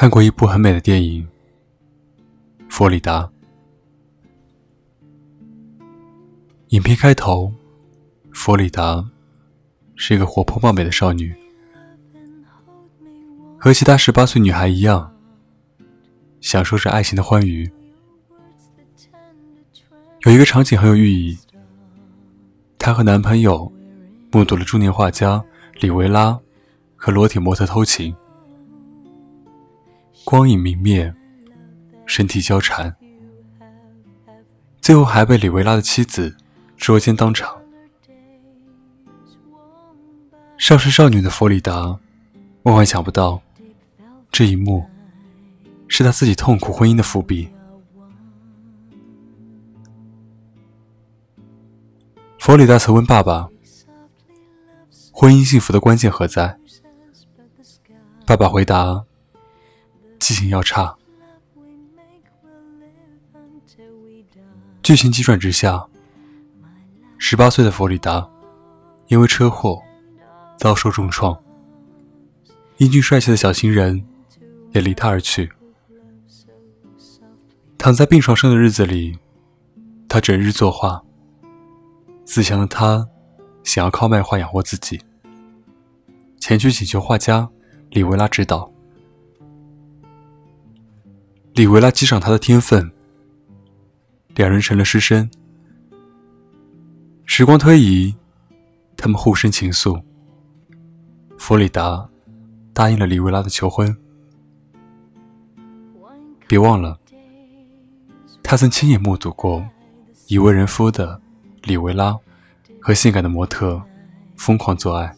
看过一部很美的电影《佛里达》。影片开头，佛里达是一个活泼貌美的少女，和其他十八岁女孩一样，享受着爱情的欢愉。有一个场景很有寓意，她和男朋友目睹了中年画家里维拉和裸体模特偷情。光影明灭，身体交缠，最后还被里维拉的妻子捉奸当场。少时少女的弗里达，万万想不到，这一幕是她自己痛苦婚姻的伏笔。弗里达曾问爸爸：“婚姻幸福的关键何在？”爸爸回答。记性要差。剧情急转直下，十八岁的弗里达因为车祸遭受重创，英俊帅气的小情人也离他而去。躺在病床上的日子里，他整日作画。自强的他想要靠卖画养活自己，前去请求画家里维拉指导。里维拉欣赏他的天分，两人成了师生。时光推移，他们互生情愫。弗里达答应了里维拉的求婚。别忘了，他曾亲眼目睹过已为人夫的里维拉和性感的模特疯狂做爱。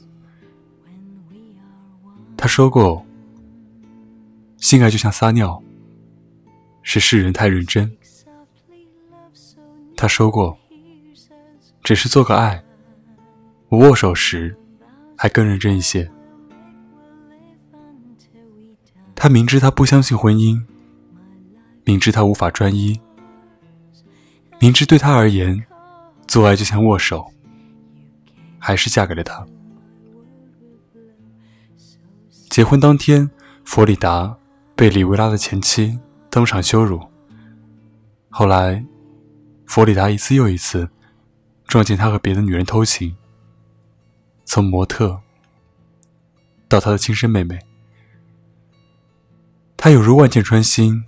他说过：“性爱就像撒尿。”是世人太认真。他说过：“只是做个爱，我握手时还更认真一些。”他明知他不相信婚姻，明知他无法专一，明知对他而言，做爱就像握手，还是嫁给了他。结婚当天，弗里达被里维拉的前妻。当场羞辱。后来，佛里达一次又一次撞见他和别的女人偷情，从模特到他的亲生妹妹，他有如万箭穿心，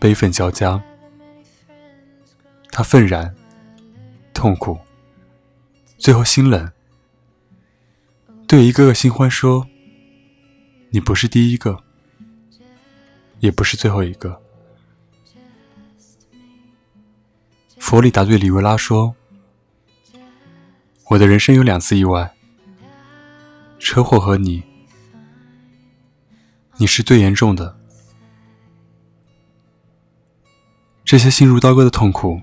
悲愤交加。他愤然、痛苦，最后心冷，对一个个新欢说：“你不是第一个。”也不是最后一个。弗里达对里维拉说：“我的人生有两次意外，车祸和你，你是最严重的。这些心如刀割的痛苦，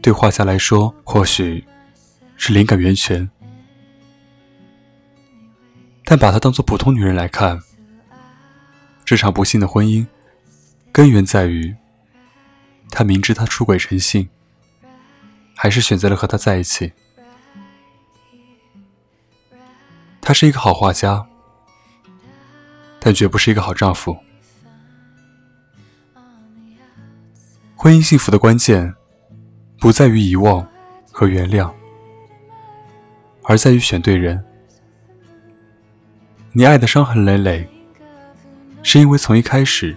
对画家来说或许是灵感源泉，但把它当做普通女人来看。”这场不幸的婚姻，根源在于他明知他出轨成性，还是选择了和他在一起。他是一个好画家，但绝不是一个好丈夫。婚姻幸福的关键，不在于遗忘和原谅，而在于选对人。你爱的伤痕累累。是因为从一开始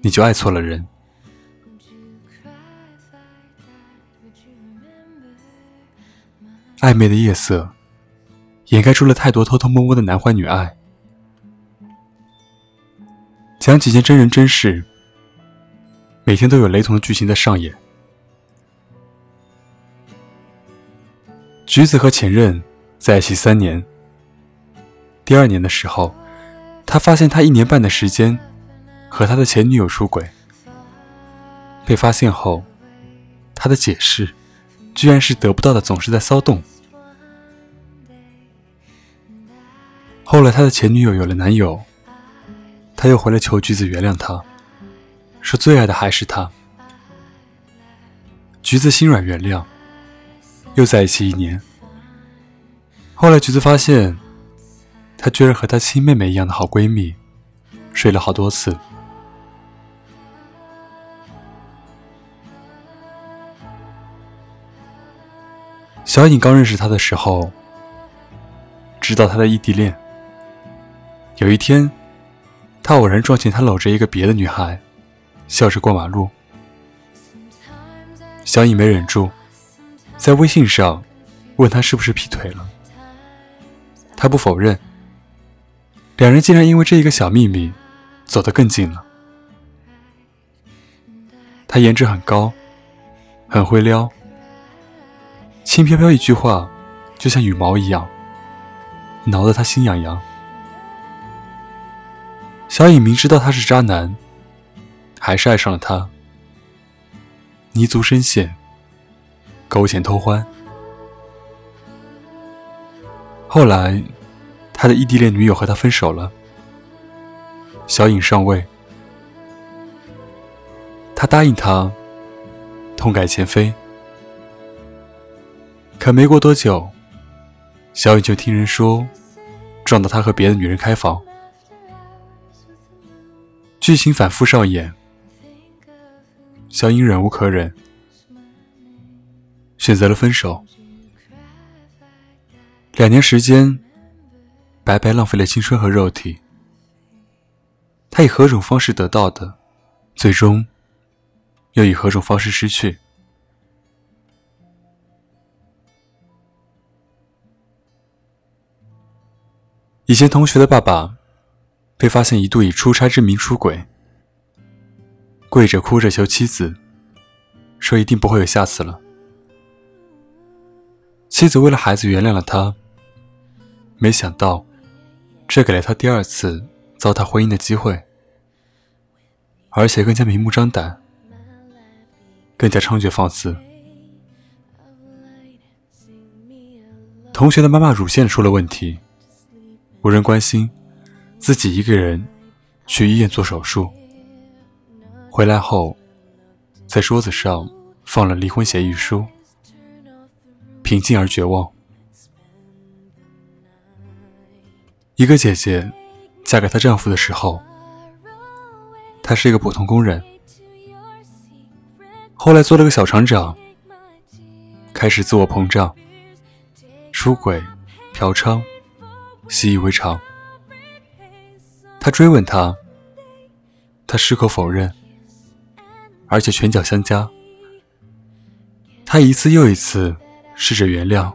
你就爱错了人。暧昧的夜色掩盖住了太多偷偷摸摸的男欢女爱。讲几件真人真事，每天都有雷同的剧情在上演。橘子和前任在一起三年，第二年的时候。他发现他一年半的时间和他的前女友出轨，被发现后，他的解释居然是得不到的总是在骚动。后来他的前女友有了男友，他又回来求橘子原谅他，说最爱的还是他。橘子心软原谅，又在一起一年。后来橘子发现。她居然和她亲妹妹一样的好闺蜜，睡了好多次。小颖刚认识他的时候，知道他的异地恋。有一天，他偶然撞见他搂着一个别的女孩，笑着过马路。小颖没忍住，在微信上问他是不是劈腿了。他不否认。两人竟然因为这一个小秘密走得更近了。他颜值很高，很会撩，轻飘飘一句话，就像羽毛一样，挠得他心痒痒。小颖明知道他是渣男，还是爱上了他。泥足深陷，勾钱偷欢。后来，他的异地恋女友和他分手了。小影上位，他答应他痛改前非。可没过多久，小影就听人说撞到他和别的女人开房。剧情反复上演。小影忍无可忍，选择了分手。两年时间，白白浪费了青春和肉体。他以何种方式得到的，最终又以何种方式失去？以前同学的爸爸被发现一度以出差之名出轨。跪着哭着求妻子，说一定不会有下次了。妻子为了孩子原谅了他，没想到这给了他第二次糟蹋婚姻的机会，而且更加明目张胆，更加猖獗放肆。同学的妈妈乳腺出了问题，无人关心，自己一个人去医院做手术。回来后，在桌子上放了离婚协议书，平静而绝望。一个姐姐嫁给她丈夫的时候，她是一个普通工人，后来做了个小厂长，开始自我膨胀，出轨、嫖娼，习以为常。他追问她，她矢口否认。而且拳脚相加，他一次又一次试着原谅，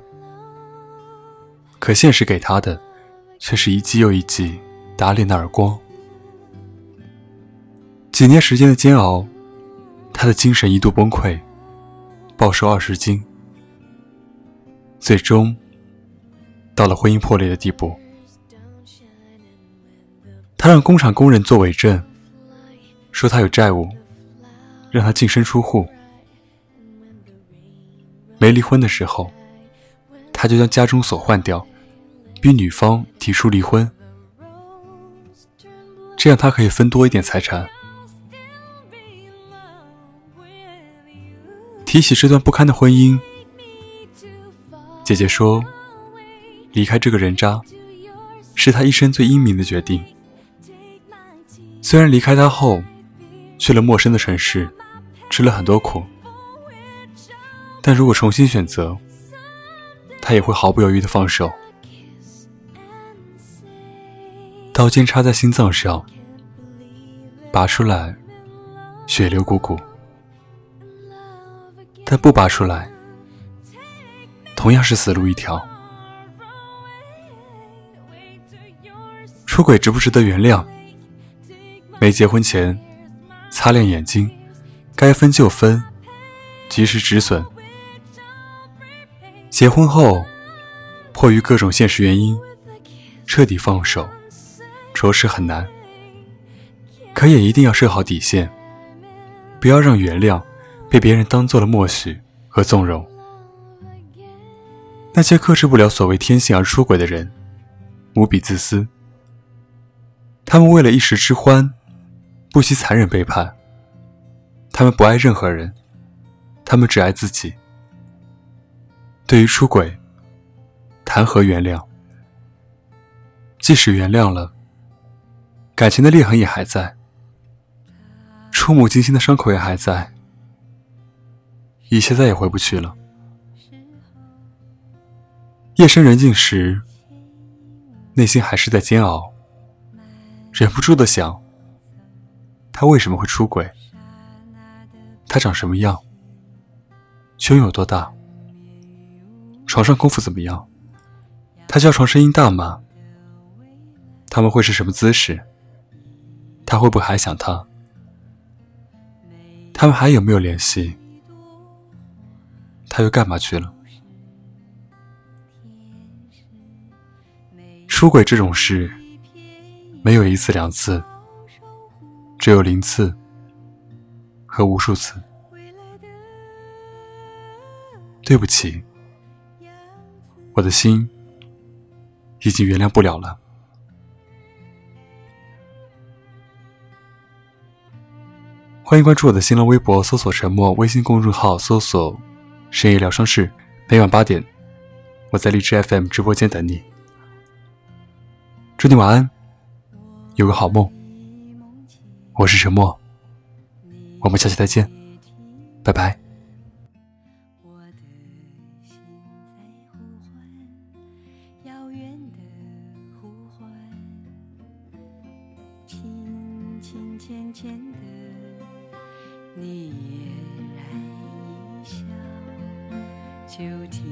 可现实给他的却是一记又一记打脸的耳光。几年时间的煎熬，他的精神一度崩溃，暴瘦二十斤，最终到了婚姻破裂的地步。他让工厂工人做伪证，说他有债务。让他净身出户。没离婚的时候，他就将家中锁换掉，逼女方提出离婚，这样他可以分多一点财产。提起这段不堪的婚姻，姐姐说：“离开这个人渣，是他一生最英明的决定。虽然离开他后，去了陌生的城市。”吃了很多苦，但如果重新选择，他也会毫不犹豫的放手。刀尖插在心脏上，拔出来，血流汩汩；但不拔出来，同样是死路一条。出轨值不值得原谅？没结婚前，擦亮眼睛。该分就分，及时止损。结婚后，迫于各种现实原因，彻底放手，着实很难。可也一定要设好底线，不要让原谅被别人当做了默许和纵容。那些克制不了所谓天性而出轨的人，无比自私。他们为了一时之欢，不惜残忍背叛。他们不爱任何人，他们只爱自己。对于出轨，谈何原谅？即使原谅了，感情的裂痕也还在，触目惊心的伤口也还在，一切再也回不去了。夜深人静时，内心还是在煎熬，忍不住的想：他为什么会出轨？他长什么样？胸有多大？床上功夫怎么样？他叫床声音大吗？他们会是什么姿势？他会不会还想他？他们还有没有联系？他又干嘛去了？出轨这种事，没有一次两次，只有零次和无数次。对不起，我的心已经原谅不了了。欢迎关注我的新浪微博，搜索“沉默”；微信公众号搜索“深夜疗伤室”。每晚八点，我在荔枝 FM 直播间等你。祝你晚安，有个好梦。我是沉默，我们下期再见，拜拜。浅浅的，你嫣然一笑，就停